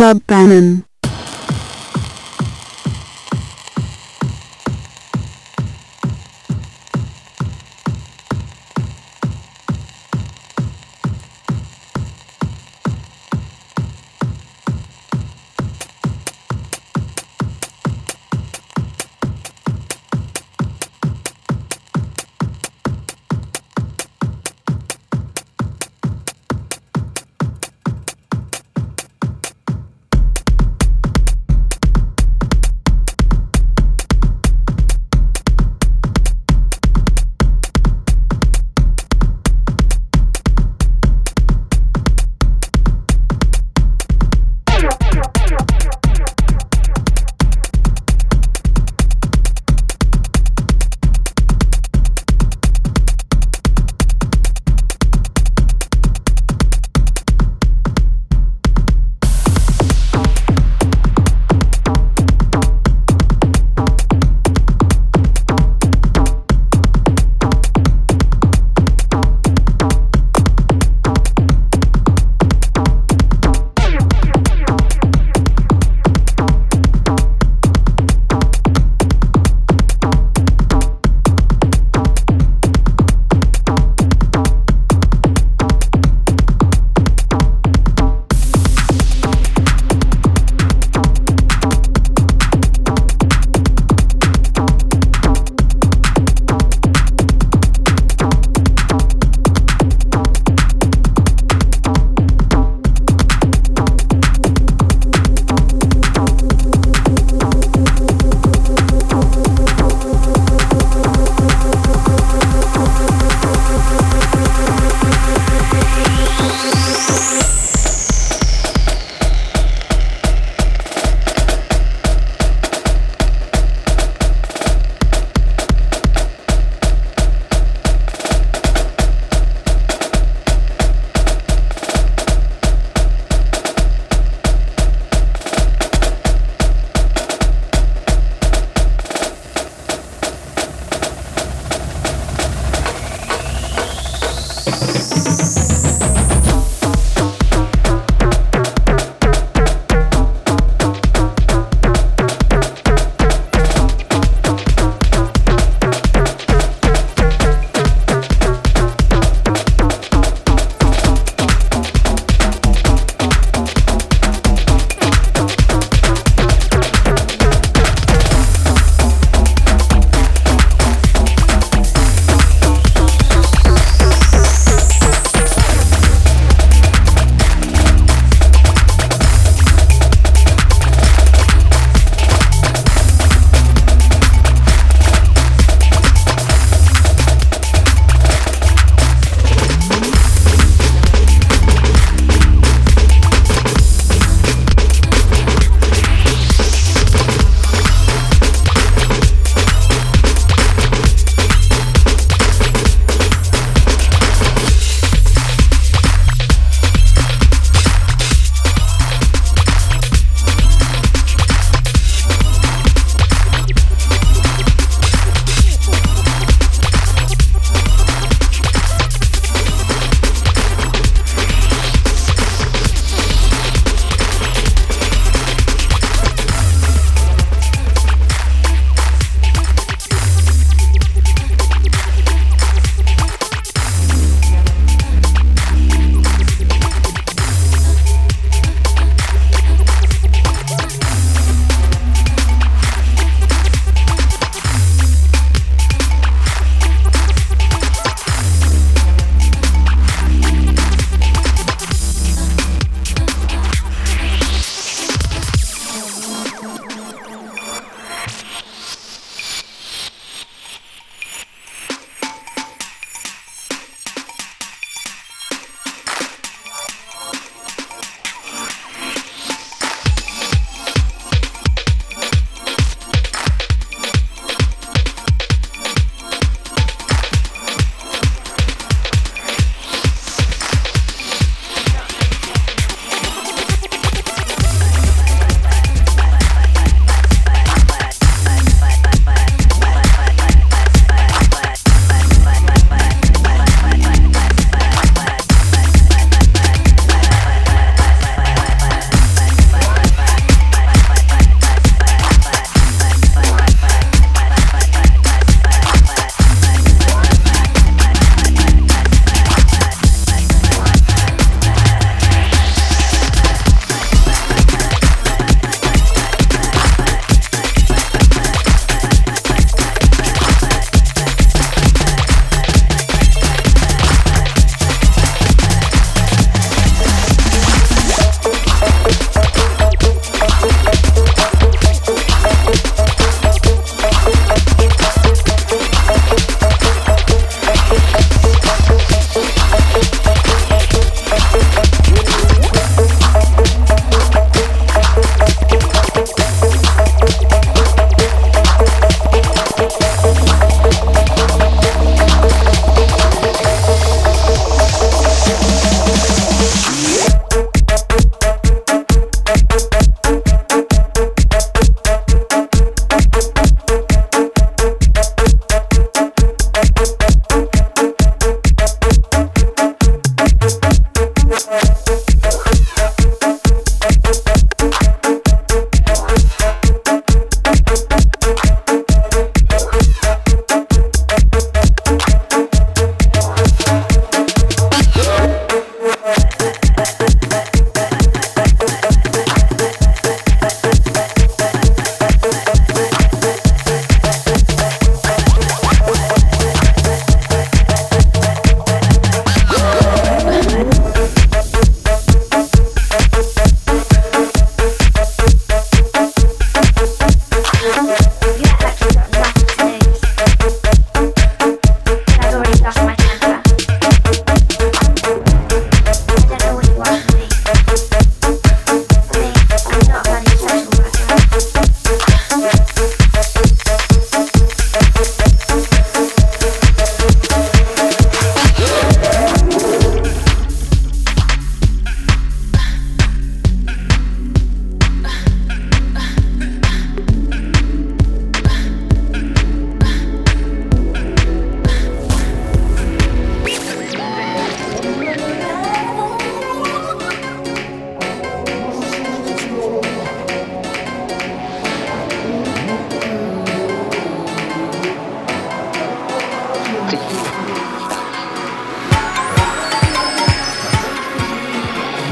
Club Bannon.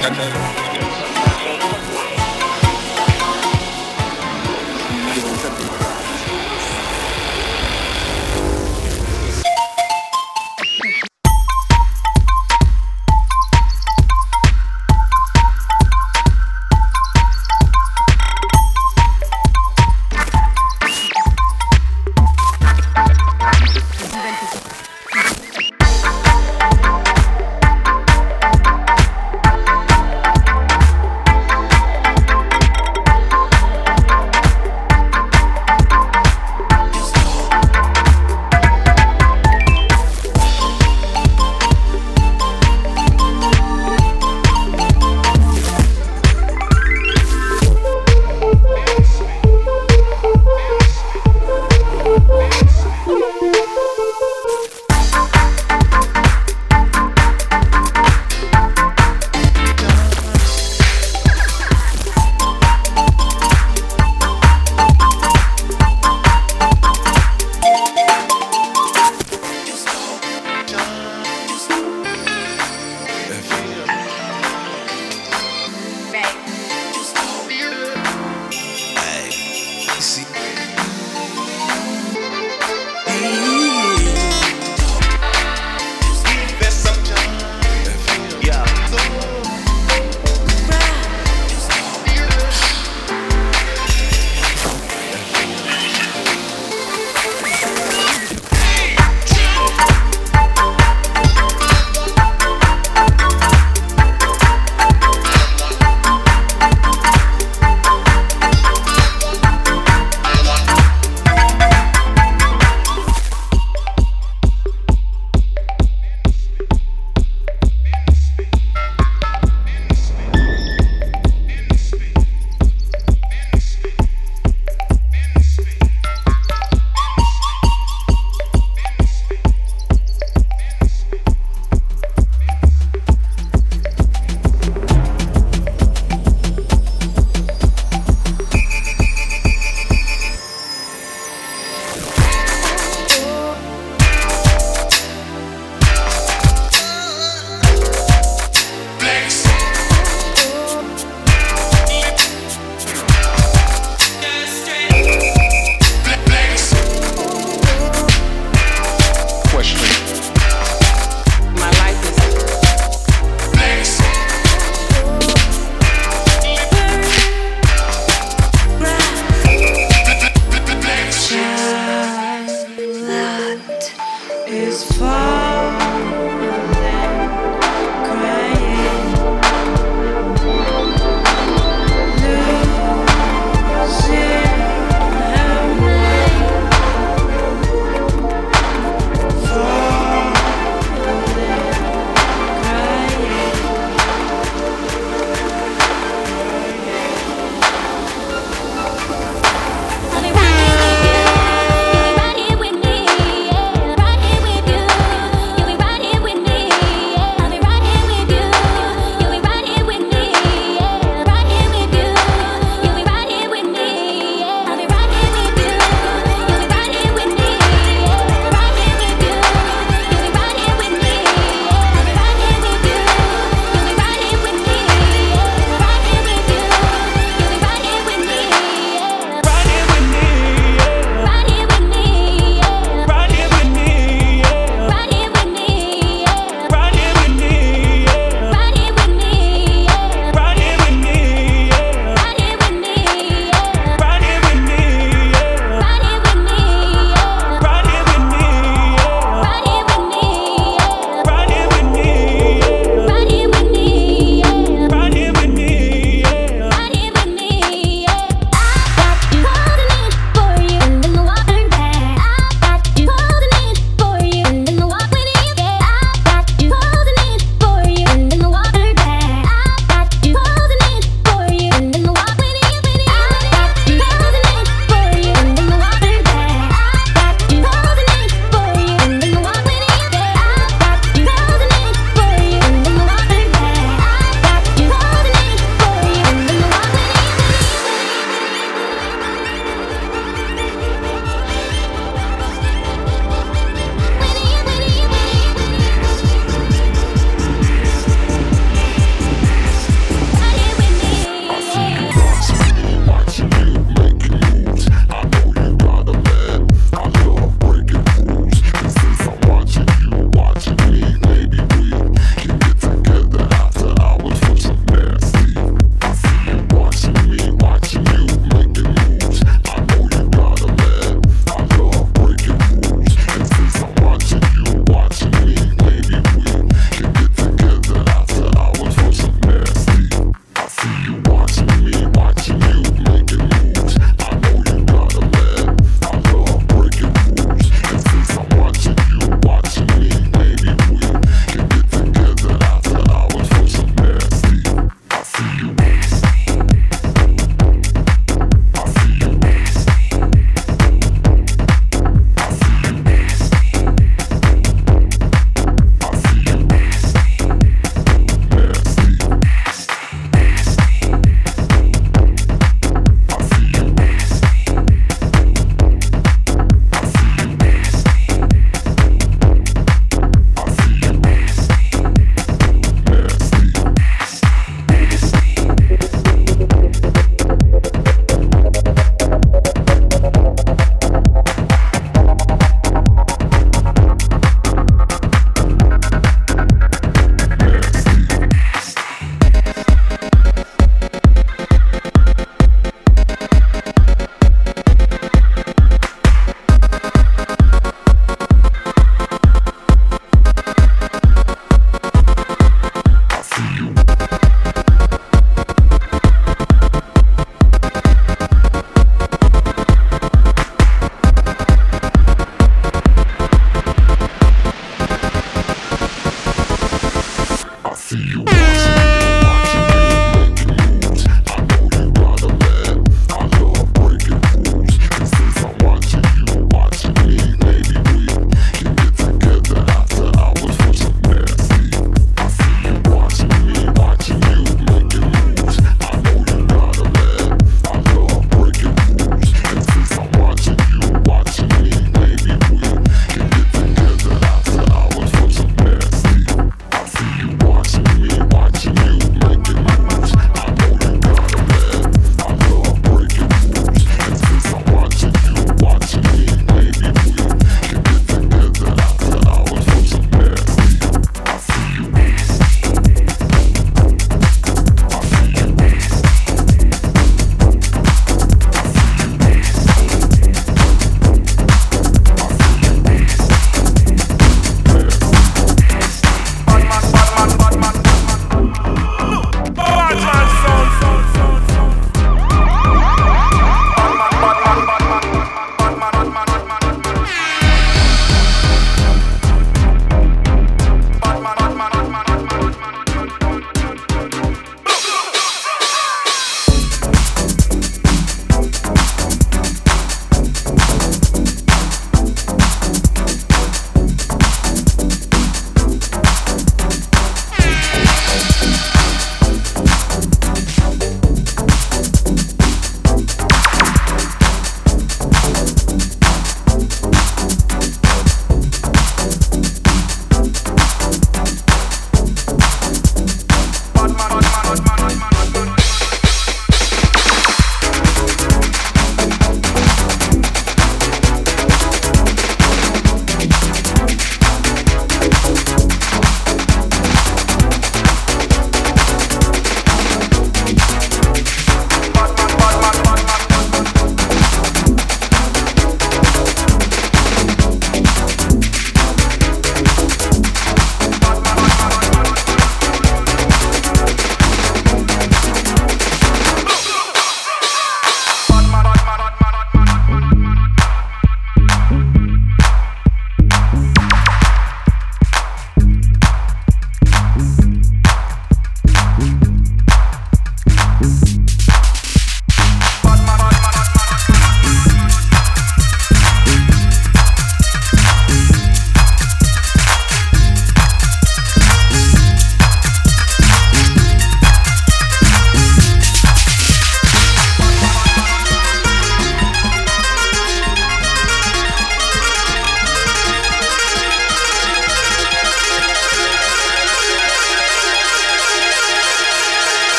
Canada. was far.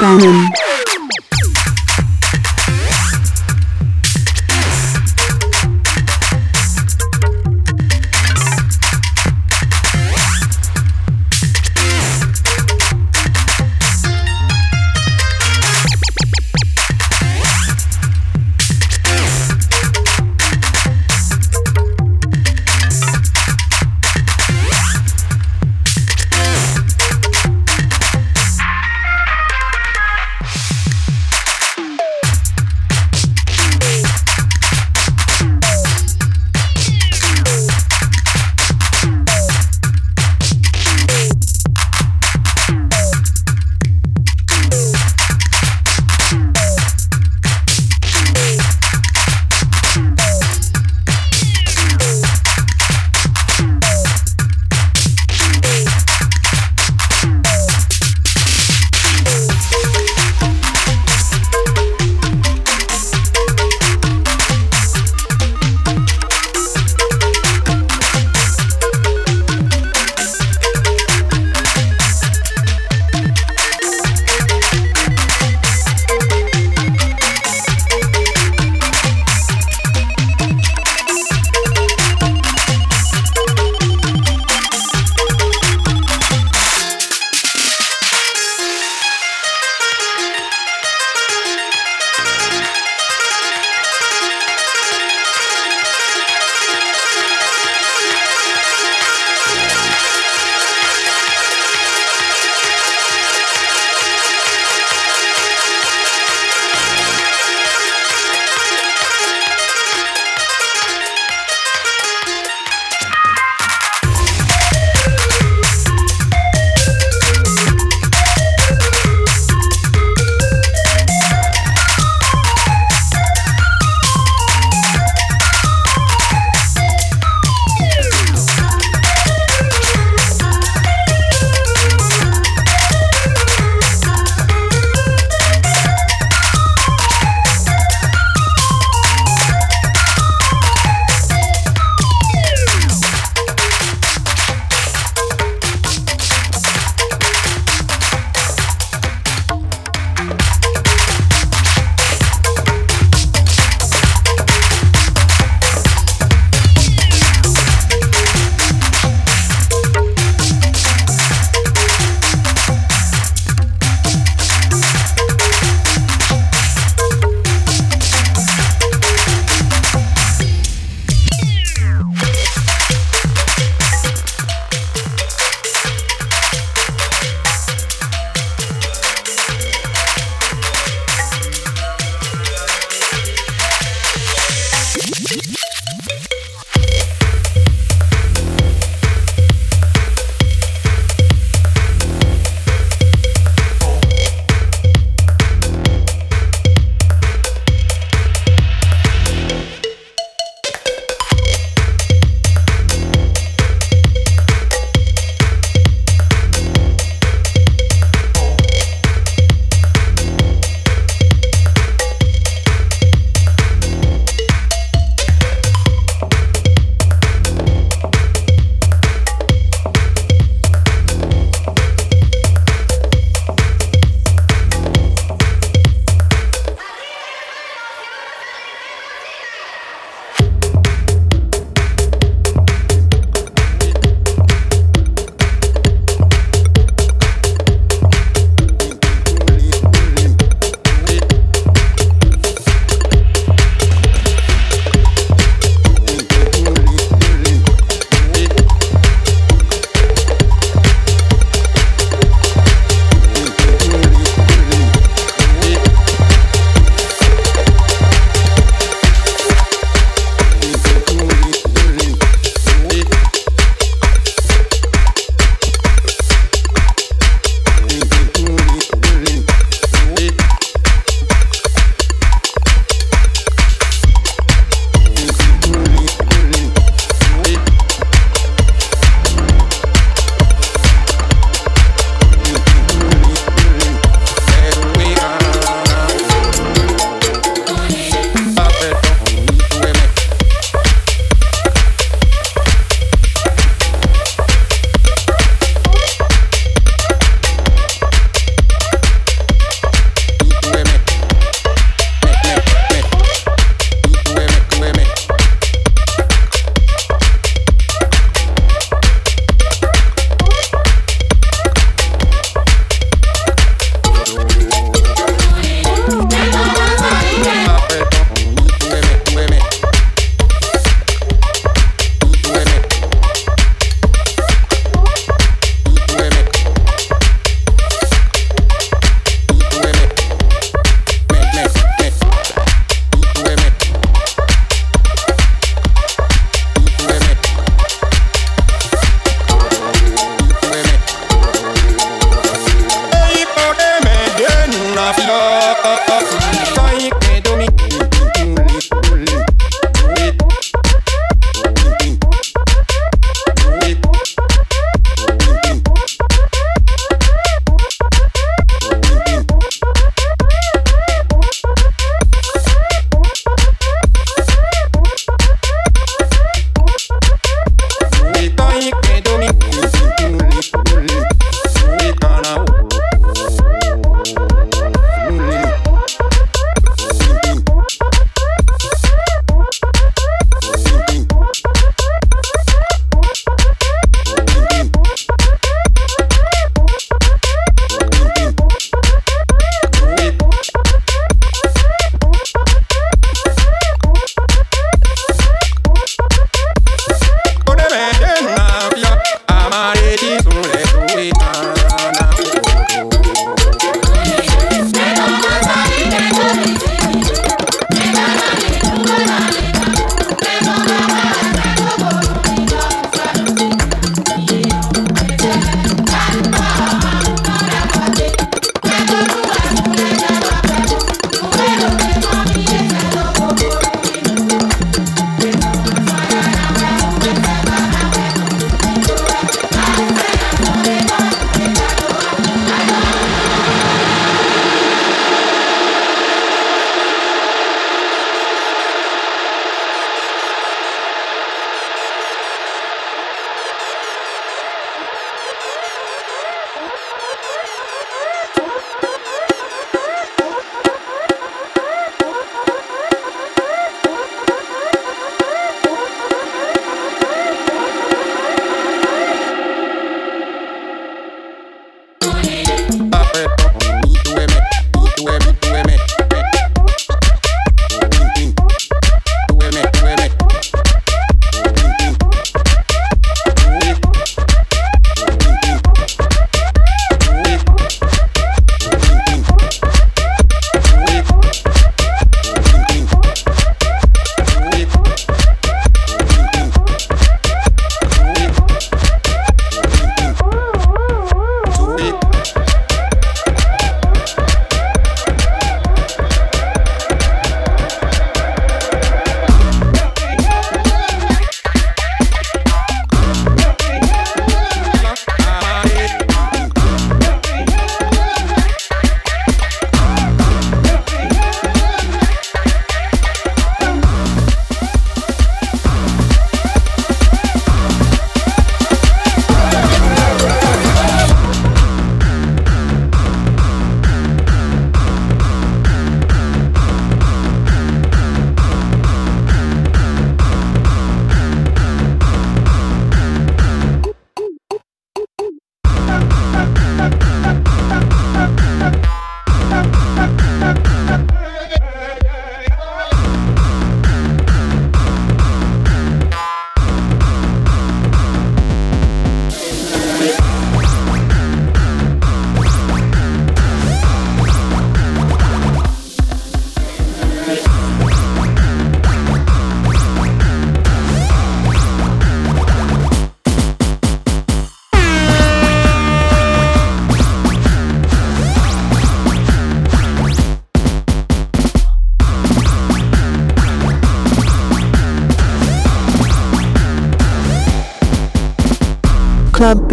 Club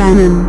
Club Bannon.